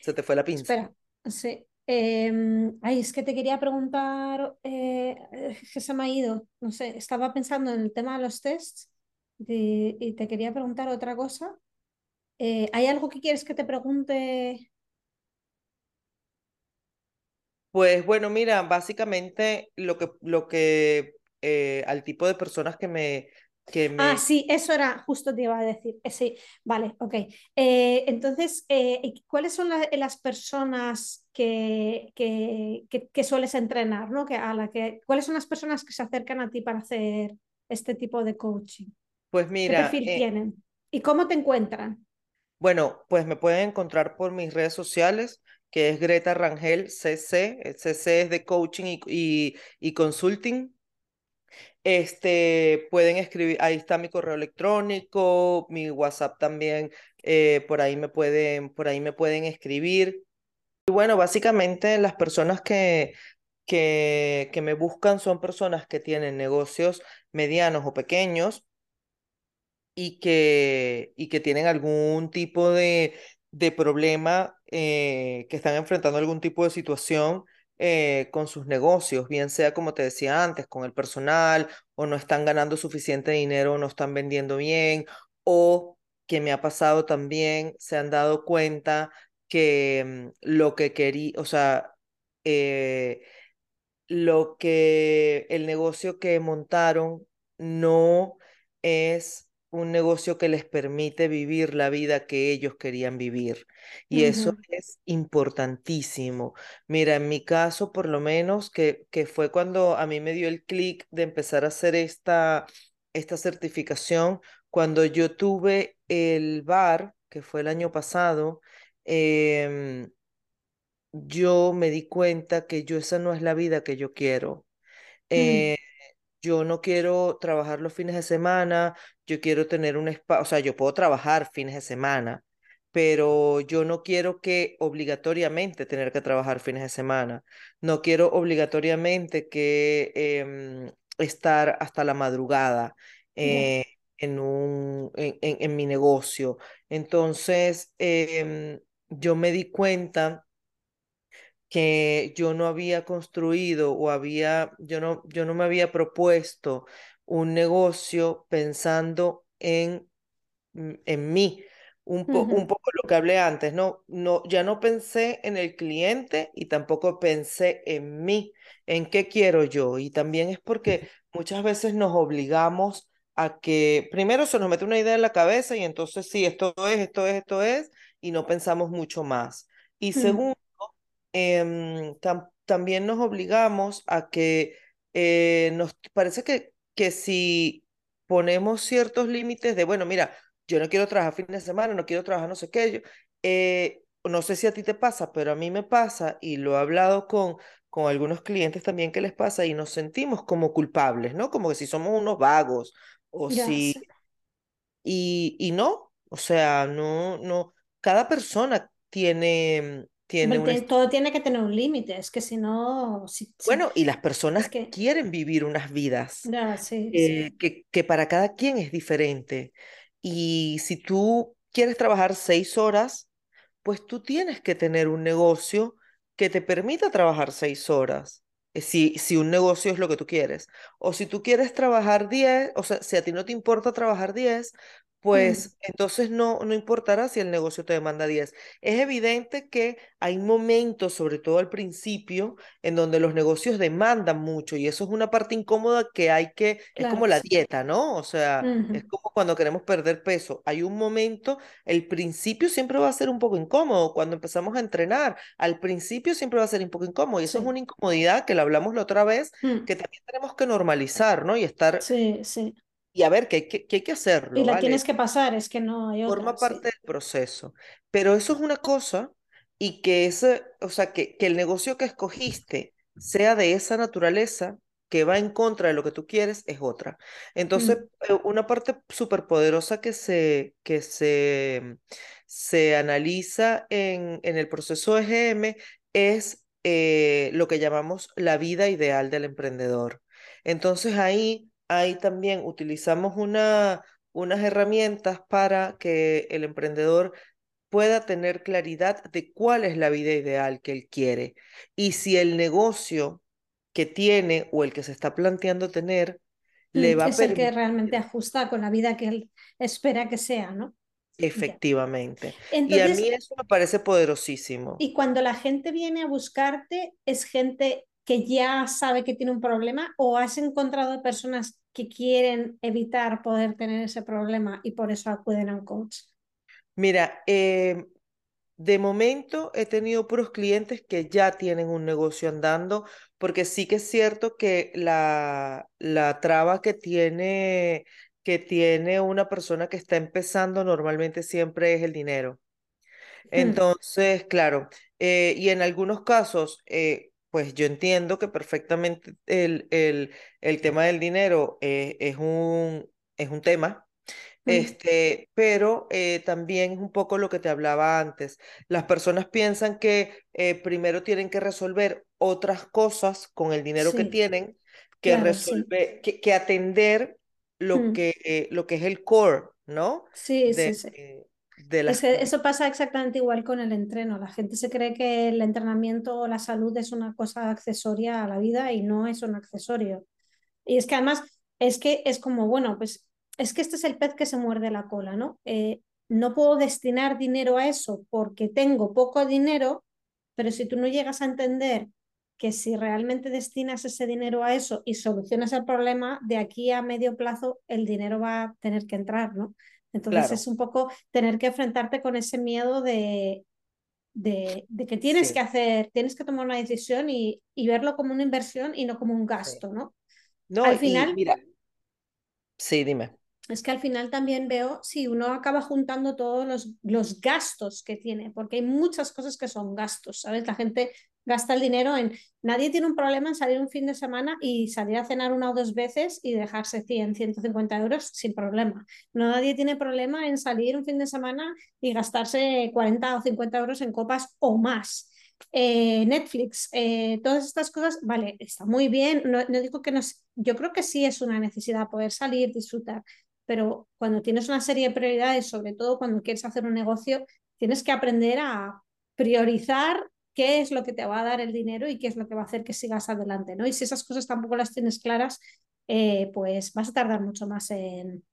Se te fue la pinza. Espera, sí. Em, ay, es que te quería preguntar, eh, que se me ha ido, no sé, estaba pensando en el tema de los tests de- y te quería preguntar otra cosa. Eh, ¿hay algo que quieres que te pregunte? Pues bueno, mira, básicamente lo que, lo que eh, al tipo de personas que me, que Ah, sí, eso era, justo te iba a decir. Eh, sí, vale, ok. Eh, entonces, eh, ¿y ¿cuáles son la- las personas que, que, que- que sueles entrenar, ¿no? Que, a la que, ¿cuáles son las personas que se acercan a ti para hacer este tipo de coaching? Pues ¿Qué mira, perfil eh, tienen? ¿Y cómo te encuentran? bueno, pues me pueden encontrar por mis redes sociales, que es Greta Rangel CC. CC es de coaching y, y, y consulting. Este, pueden escribir, ahí está mi correo electrónico, mi WhatsApp también, eh, por ahí me pueden, por ahí me pueden escribir. Y bueno, básicamente las personas que, que, que me buscan son personas que tienen negocios medianos o pequeños y que, y que tienen algún tipo de, de problema, eh, que están enfrentando algún tipo de situación eh, con sus negocios, bien sea como te decía antes, con el personal, o no están ganando suficiente dinero, o no están vendiendo bien, o que me ha pasado también, se han dado cuenta que mm, lo que quería, o sea, eh, lo que el negocio que montaron no es un negocio que les permite vivir la vida que ellos querían vivir. Y eso es importantísimo. Mira, en mi caso, por lo menos, que, que fue cuando a mí me dio el clic de empezar a hacer esta, esta certificación, cuando yo tuve el bar, que fue el año pasado, em, yo me di cuenta que yo esa no es la vida que yo quiero. mm, Eh, yo no quiero trabajar los fines de semana, yo quiero tener un espacio, o sea, yo puedo trabajar fines de semana, pero yo no quiero que obligatoriamente tener que trabajar fines de semana. No quiero obligatoriamente que em, estar hasta la madrugada eh, en un, en, en- en mi negocio. Entonces, em, yo me di cuenta que yo no había construido o había, yo no, yo no me había propuesto un negocio pensando en, mm, en mí, un, po un poco lo que hablé antes, ¿no? No, ya no pensé en el cliente y tampoco pensé en mí, en qué quiero yo. Y también es porque muchas veces nos obligamos a que primero se nos mete una idea en la cabeza y entonces sí, esto es, esto es, esto es, y no pensamos mucho más. Y segundo, em, también nos obligamos a que eh, nos parece que, que si ponemos ciertos límites de, bueno, mira, yo no quiero trabajar fin de semana, no quiero trabajar no sé qué, yo, eh, no sé si a ti te pasa, pero a mí me pasa y lo he hablado con, con algunos clientes también que les pasa y nos sentimos como culpables, ¿no? Como que si somos unos vagos o si... Y, y no, o sea, no, no, cada persona tiene, tiene Todo tiene que tener un límite, es que si no... bueno, y las personas que... quieren vivir unas vidas eh, Que, que para cada quien es diferente. Y si tú quieres trabajar seis horas, pues tú tienes que tener un negocio que te permita trabajar seis horas. Eh, si, si un negocio es lo que tú quieres. O si tú quieres trabajar diez, o sea, si a ti no te importa trabajar diez, pues entonces no, no importará si el negocio te demanda 10. Es evidente que hay momentos, sobre todo al principio, en donde los negocios demandan mucho y eso es una parte incómoda que hay que, es como la dieta, ¿no? O sea, es como cuando queremos perder peso. Hay un momento, el principio siempre va a ser un poco incómodo cuando empezamos a entrenar. Al principio siempre va a ser un poco incómodo y eso es una incomodidad que la hablamos la otra vez, mm. que también tenemos que normalizar, ¿no? Y estar... Sí, sí y a ver, que hay que, hay que hacerlo. Y la tienes que pasar, es que no hay otra. Forma parte del proceso. Pero eso es una cosa y que, ese, o sea, que, que el negocio que escogiste sea de esa naturaleza que va en contra de lo que tú quieres es otra. Entonces, mm. eh, una parte súper poderosa que se, que se, se analiza en, en el proceso EGM es eh, lo que llamamos la vida ideal del emprendedor. Entonces ahí ahí también utilizamos una, unas herramientas para que el emprendedor pueda tener claridad de cuál es la vida ideal que él quiere y si el negocio que tiene o el que se está planteando tener le mm, va a permitir... el que realmente ajusta con la vida que él espera que sea, ¿no? Efectivamente. y a mí eso me parece poderosísimo. Y cuando la gente viene a buscarte, es gente que ya sabe que tiene un problema o has encontrado personas que quieren evitar poder tener ese problema y por eso acuden a un coach? Mira, em, de momento he tenido puros clientes que ya tienen un negocio andando, porque sí que es cierto que la, la traba que tiene, que tiene una persona que está empezando normalmente siempre es el dinero. Hmm. Entonces, claro, eh, y en algunos casos, eh, pues yo entiendo que perfectamente el, el, el tema del dinero eh, es, un, es un tema, este, pero eh, también es un poco lo que te hablaba antes. Las personas piensan que eh, primero tienen que resolver otras cosas con el dinero que tienen que resolver, que, que, atender lo, mm. que, lo que es el core, ¿no? Sí, sí, sí eso pasa exactamente igual con el entreno. La gente se cree que el entrenamiento o la salud es una cosa accesoria a la vida y no es un accesorio. Y es que además es que es como, bueno, pues es que este es el pez que se muerde la cola, ¿no? Eh, no puedo destinar dinero a eso porque tengo poco dinero, pero si tú no llegas a entender que si realmente destinas ese dinero a eso y solucionas el problema, de aquí a medio plazo el dinero va a tener que entrar, ¿no? Entonces es un poco tener que enfrentarte con ese miedo de, de, que tienes que hacer, tienes que tomar una decisión y, y, verlo como una inversión y no como un gasto, ¿no? No, al final. mira. Sí, dime. Es que al final también veo si uno acaba juntando todos los, los gastos que tiene, porque hay muchas cosas que son gastos, ¿sabes? La gente gasta el dinero en... Nadie tiene un problema en salir un fin de semana y salir a cenar una o dos veces y dejarse 100, 150 euros sin problema. No, nadie tiene problema en salir un fin de semana y gastarse 40 o 50 euros en copas o más. Eh, Netflix, eh, todas estas cosas, vale, está muy bien. No, digo que no, yo creo que sí es una necesidad poder salir, disfrutar, pero cuando tienes una serie de prioridades, sobre todo cuando quieres hacer un negocio, tienes que aprender a priorizar qué es lo que te va a dar el dinero y qué es lo que va a hacer que sigas adelante, ¿no? Y si esas cosas tampoco las tienes claras, eh, pues vas a tardar mucho más en,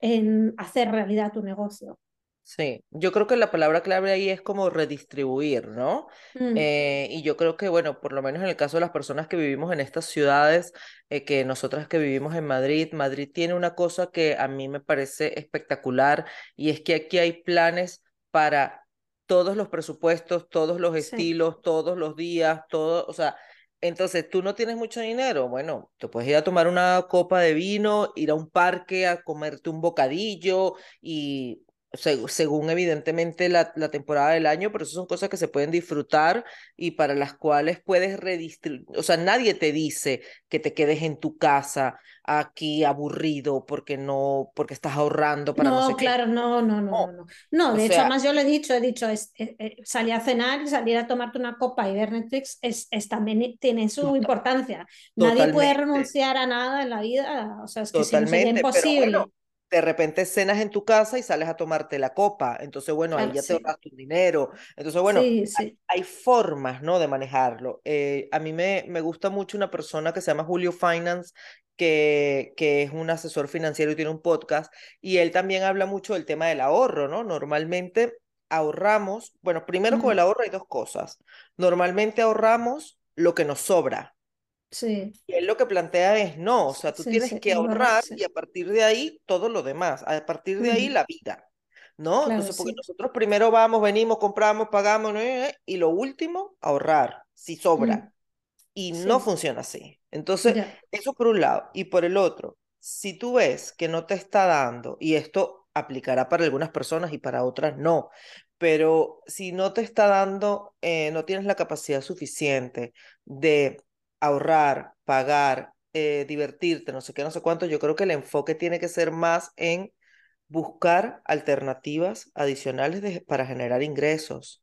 en hacer realidad tu negocio. Sí, yo creo que la palabra clave ahí es como redistribuir, ¿no? Mm, Eh, y yo creo que, bueno, por lo menos en el caso de las personas que vivimos en estas ciudades, eh, que nosotras que vivimos en Madrid, Madrid tiene una cosa que a mí me parece espectacular y es que aquí hay planes para todos los presupuestos, todos los sí. estilos, todos los días, todo, o sea, entonces tú no tienes mucho dinero, bueno, te puedes ir a tomar una copa de vino, ir a un parque a comerte un bocadillo y seg- según evidentemente la, la temporada del año, pero eso son cosas que se pueden disfrutar y para las cuales puedes redistribuir, o sea, nadie te dice que te quedes en tu casa aquí aburrido porque no, porque estás ahorrando para no No, sé qué. claro, no, no, no, no, No, no. No, o de hecho, sea, además yo lo he dicho, he dicho, es, eh, eh, salir a cenar y salir a tomarte una copa y ver Netflix es, es también tiene su importancia. Nadie puede totalmente. renunciar a nada en la vida, o sea, es que si no sería Totalmente, pero bueno, imposible. De repente cenas en tu casa y sales a tomarte la copa, entonces bueno, ahí Claro, ya te ahorras tu dinero, entonces bueno, sí, hay, sí. hay formas, ¿no? De manejarlo. Eh, a mí me, me gusta mucho una persona que se llama Julio Finance, que, que es un asesor financiero y tiene un podcast, y él también habla mucho del tema del ahorro, ¿no? Normalmente ahorramos, bueno, primero con el ahorro hay dos cosas, normalmente ahorramos lo que nos sobra. Sí, Y él lo que plantea es, no, o sea, tú sí, tienes sí, que ahorrar y a partir de ahí todo lo demás, a partir de ahí la vida, ¿no? Claro, Entonces, porque nosotros primero vamos, venimos, compramos, pagamos, ¿no? y lo último, ahorrar, si sobra. Mm, Y no funciona así. Entonces, ya, eso por un lado. Y por el otro, si tú ves que no te está dando, y esto aplicará para algunas personas y para otras no, pero si no te está dando, eh, no tienes la capacidad suficiente de ahorrar, pagar, eh, divertirte, no sé qué, no sé cuánto, yo creo que el enfoque tiene que ser más en buscar alternativas adicionales de- para generar ingresos.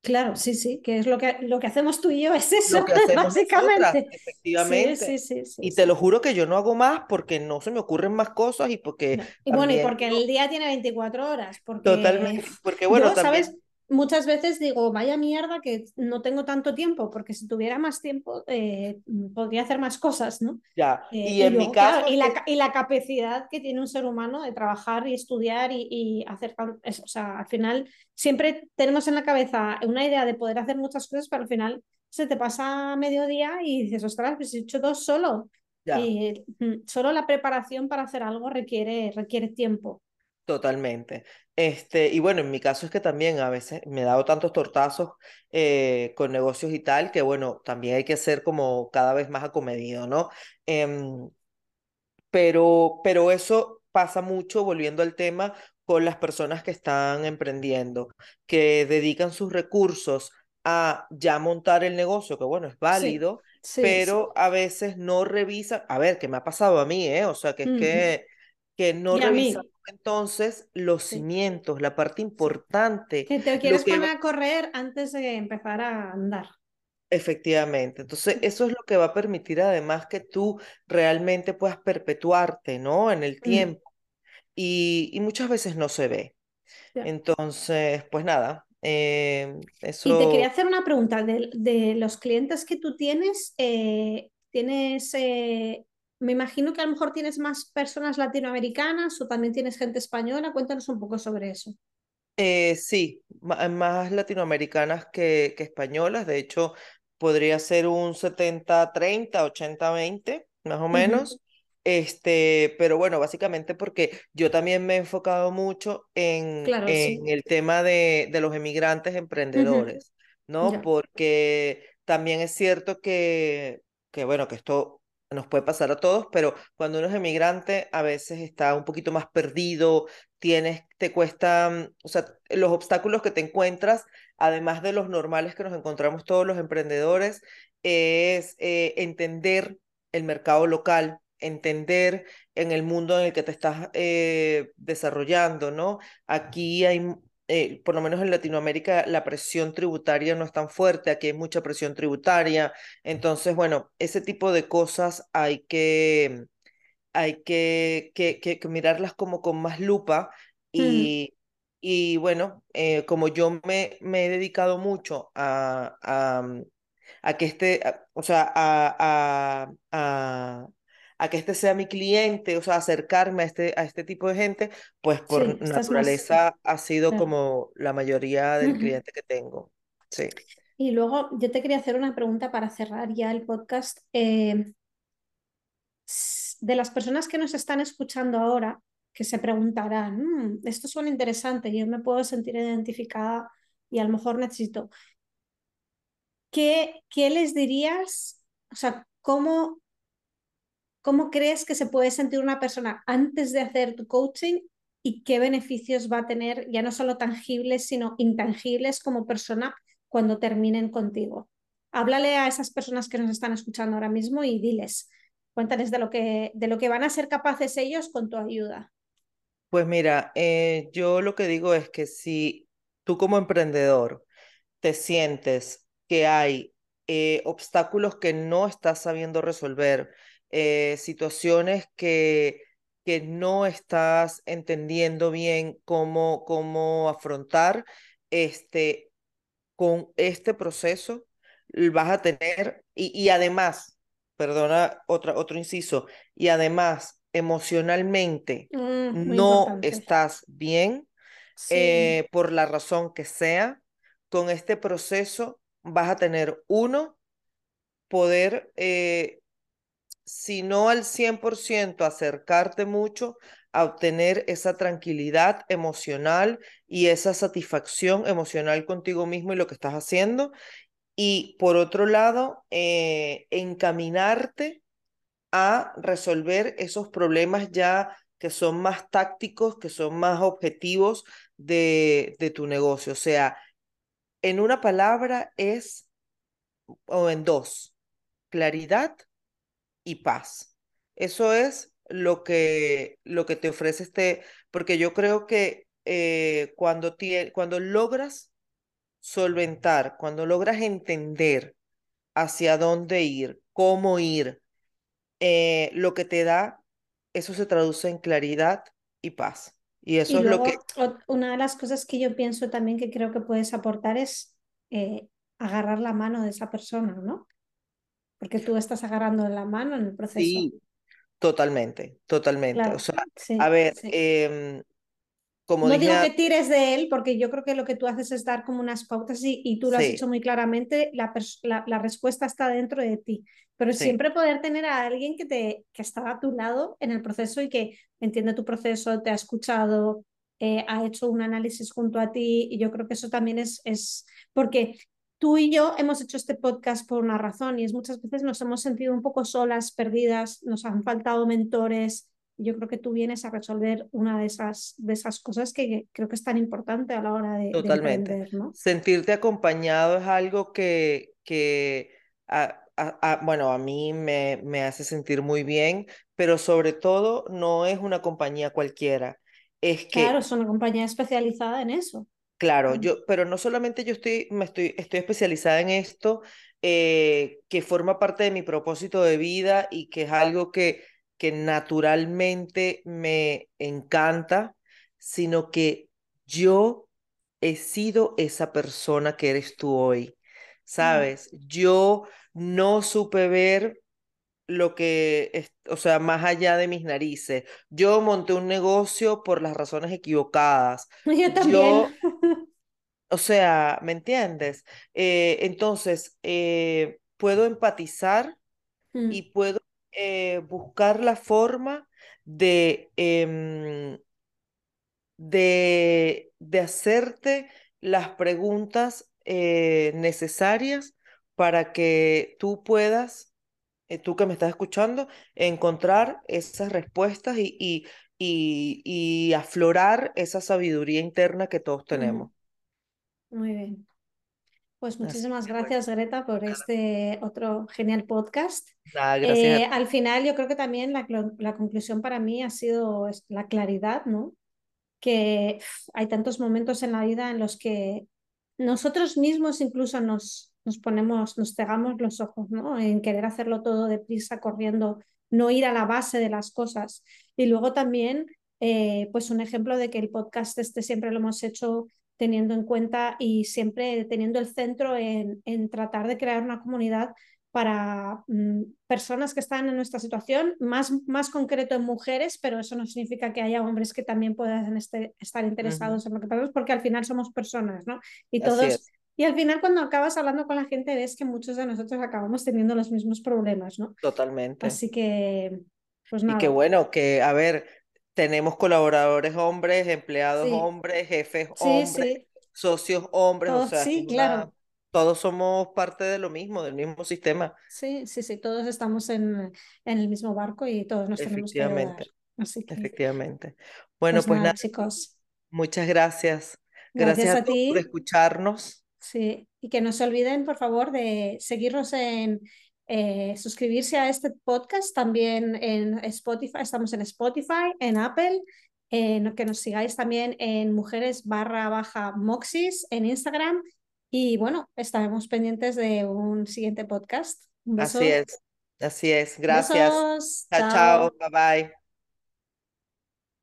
claro, sí, sí, que es lo que, lo que hacemos tú y yo, es eso, Lo que hacemos nosotras, básicamente. Sí, sí, efectivamente. sí, sí, Y te lo juro que yo no hago más porque no se me ocurren más cosas y porque. Y bueno, y también porque el día tiene 24 horas, porque totalmente, porque bueno, yo, ¿sabes? Muchas veces digo, vaya mierda que no tengo tanto tiempo, porque si tuviera más tiempo eh, podría hacer más cosas, ¿no? ya. Eh, Y y en mi luego, caso y la, y la capacidad que tiene un ser humano de trabajar y estudiar y, y hacer, eso, o sea, al final siempre tenemos en la cabeza una idea de poder hacer muchas cosas, pero al final se te pasa mediodía y dices, ostras, pues he hecho dos solo. ya, Y mm, solo la preparación para hacer algo requiere, requiere tiempo. Totalmente. Este, y bueno, en mi caso es que también a veces me he dado tantos tortazos eh, con negocios y tal, que bueno, también hay que ser como cada vez más acomedido, ¿no? Em, pero, pero eso pasa mucho, volviendo al tema, con las personas que están emprendiendo, que dedican sus recursos a ya montar el negocio, que bueno, es válido, sí, sí. pero a veces no revisan, a ver, que me ha pasado a mí, ¿eh? O sea, que es que, que no revisan entonces los sí, cimientos, la parte importante, Que te quieres que va- poner a correr antes de empezar a andar. efectivamente. Entonces, eso es lo que va a permitir además que tú realmente puedas perpetuarte, ¿no? En el Mm, tiempo y, y muchas veces no se ve. Entonces, pues nada, eh, Y te quería eso hacer una pregunta. De, de los clientes que tú tienes, eh, tienes, eh, me imagino que a lo mejor tienes más personas latinoamericanas o también tienes gente española. Cuéntanos un poco sobre eso. Eh, sí, ma- más latinoamericanas que, que españolas. De hecho, podría ser un setenta treinta ochenta veinte más o menos. Este, pero bueno, básicamente porque yo también me he enfocado mucho en, Claro, en sí. el tema de, de los emigrantes emprendedores, ¿no? Ya. Porque también es cierto que, que, bueno, que esto nos puede pasar a todos, pero cuando uno es emigrante a veces está un poquito más perdido tienes, te cuesta, mm, o sea, los obstáculos que te encuentras, además de los normales que nos encontramos todos los emprendedores, es eh, entender el mercado local, entender en el mundo en el que te estás eh, desarrollando, ¿no? Aquí hay, eh, por lo menos en Latinoamérica, la presión tributaria no es tan fuerte, aquí hay mucha presión tributaria, entonces, bueno, ese tipo de cosas hay que hay que, que, que- que mirarlas como con más lupa y, y bueno, eh, como yo me, me he dedicado mucho a, a, a que este, a- o sea, a, a, que este sea mi cliente, o sea, acercarme a este, a este tipo de gente, pues por naturaleza ha sido como la mayoría del cliente que tengo. Sí. Y luego yo te quería hacer una pregunta para cerrar ya el podcast. Eh, de las personas que nos están escuchando ahora, que se preguntarán, mm, esto suena interesante, yo me puedo sentir identificada y a lo mejor necesito. ¿Qué, qué les dirías? O sea, ¿cómo, ¿cómo crees que se puede sentir una persona antes de hacer tu coaching y qué beneficios va a tener, ya no solo tangibles, sino intangibles como persona cuando terminen contigo? Háblale a esas personas que nos están escuchando ahora mismo y diles, cuéntales de lo que, de lo que van a ser capaces ellos con tu ayuda. Pues mira, eh, yo lo que digo es que si tú como emprendedor te sientes que hay eh, obstáculos que no estás sabiendo resolver, eh, situaciones que, que no estás entendiendo bien cómo, cómo afrontar, este, con este proceso vas a tener, y, y además, perdona, otra, otro inciso, y además emocionalmente mm, no estás bien, eh, por la razón que sea, con este proceso vas a tener uno, poder, eh, si no al 100%, acercarte mucho a obtener esa tranquilidad emocional y esa satisfacción emocional contigo mismo y lo que estás haciendo. Y por otro lado, eh, encaminarte a resolver esos problemas ya que son más tácticos, que son más objetivos de, de tu negocio. O sea, en una palabra es, o en dos, claridad y paz. Eso es lo que, lo que te ofrece este, porque yo creo que eh, cuando, cuando logras solventar, cuando logras entender hacia dónde ir, cómo ir, eh, lo que te da, eso se traduce en claridad y paz. Y eso es lo que... Una de las cosas que yo pienso también que creo que puedes aportar es eh, agarrar la mano de esa persona, ¿no? Porque tú estás agarrando la mano en el proceso. Sí, totalmente, totalmente. o sea, a ver, em, no digo que tires de él, porque yo creo que lo que tú haces es dar como unas pautas y, y tú lo has dicho muy claramente, la, la, respuesta está dentro de ti. Pero siempre poder tener a alguien que, te, que está a tu lado en el proceso y que entiende tu proceso, te ha escuchado, eh, ha hecho un análisis junto a ti y yo creo que eso también es, es porque tú y yo hemos hecho este podcast por una razón y es muchas veces nos hemos sentido un poco solas, perdidas, nos han faltado mentores, yo creo que tú vienes a resolver una de esas, de esas cosas que creo que es tan importante a la hora de, Totalmente. ¿no? Sentirte acompañado es algo que, que bueno, a mí me, me hace sentir muy bien, pero sobre todo no es una compañía cualquiera. Es que, claro, es una compañía especializada en eso. Claro, yo, pero no solamente yo estoy, me estoy, estoy especializada en esto, eh, que forma parte de mi propósito de vida y que es algo que que naturalmente me encanta, sino que yo he sido esa persona que eres tú hoy. ¿Sabes? Yo no supe ver lo que, o sea, más allá de mis narices. Yo monté un negocio por las razones equivocadas. Yo también. O sea, ¿me entiendes? Eh, entonces, eh, puedo empatizar mm. y puedo eh, buscar la forma de, em, de, de, hacerte las preguntas necesarias para que tú puedas, tú que me estás escuchando, encontrar esas respuestas y, y, y, aflorar esa sabiduría interna que todos tenemos. Muy bien. Pues muchísimas gracias, Greta, por este otro genial podcast. Eh, al final, yo creo que también la, la, conclusión para mí ha sido la claridad, ¿no? Que hay tantos momentos en la vida en los que nosotros mismos incluso nos, nos ponemos, nos cegamos los ojos, ¿no? En querer hacerlo todo deprisa, corriendo, no ir a la base de las cosas. Y luego también, eh, pues un ejemplo de que el podcast este siempre lo hemos hecho teniendo en cuenta y siempre teniendo el centro en, en tratar de crear una comunidad para mm, personas que están en nuestra situación, más, más concreto en mujeres, pero eso no significa que haya hombres que también puedan este, estar interesados en lo que pasamos, porque al final somos personas, ¿no? Y todos... Y al final cuando acabas hablando con la gente ves que muchos de nosotros acabamos teniendo los mismos problemas, ¿no? Totalmente. Así que, pues nada. Y qué bueno que, a ver, tenemos colaboradores hombres, empleados hombres, jefes hombres, socios hombres, o sea, sí, claro todos somos parte de lo mismo, del mismo sistema. Sí, sí, sí, todos estamos en, en el mismo barco y todos nos tenemos que ayudar. Así que, Efectivamente. Bueno, pues, pues nada, chicos. Muchas gracias. Gracias, a, ti por escucharnos. Sí, y que no se olviden, por favor, de seguirnos en, eh, suscribirse a este podcast también en Spotify, estamos en Spotify, en Apple, que nos sigáis también en mujeres barra baja Moxis en Instagram y bueno, estaremos pendientes de un siguiente podcast. Un beso. Así es, así es. Gracias. chao, chao. Bye bye.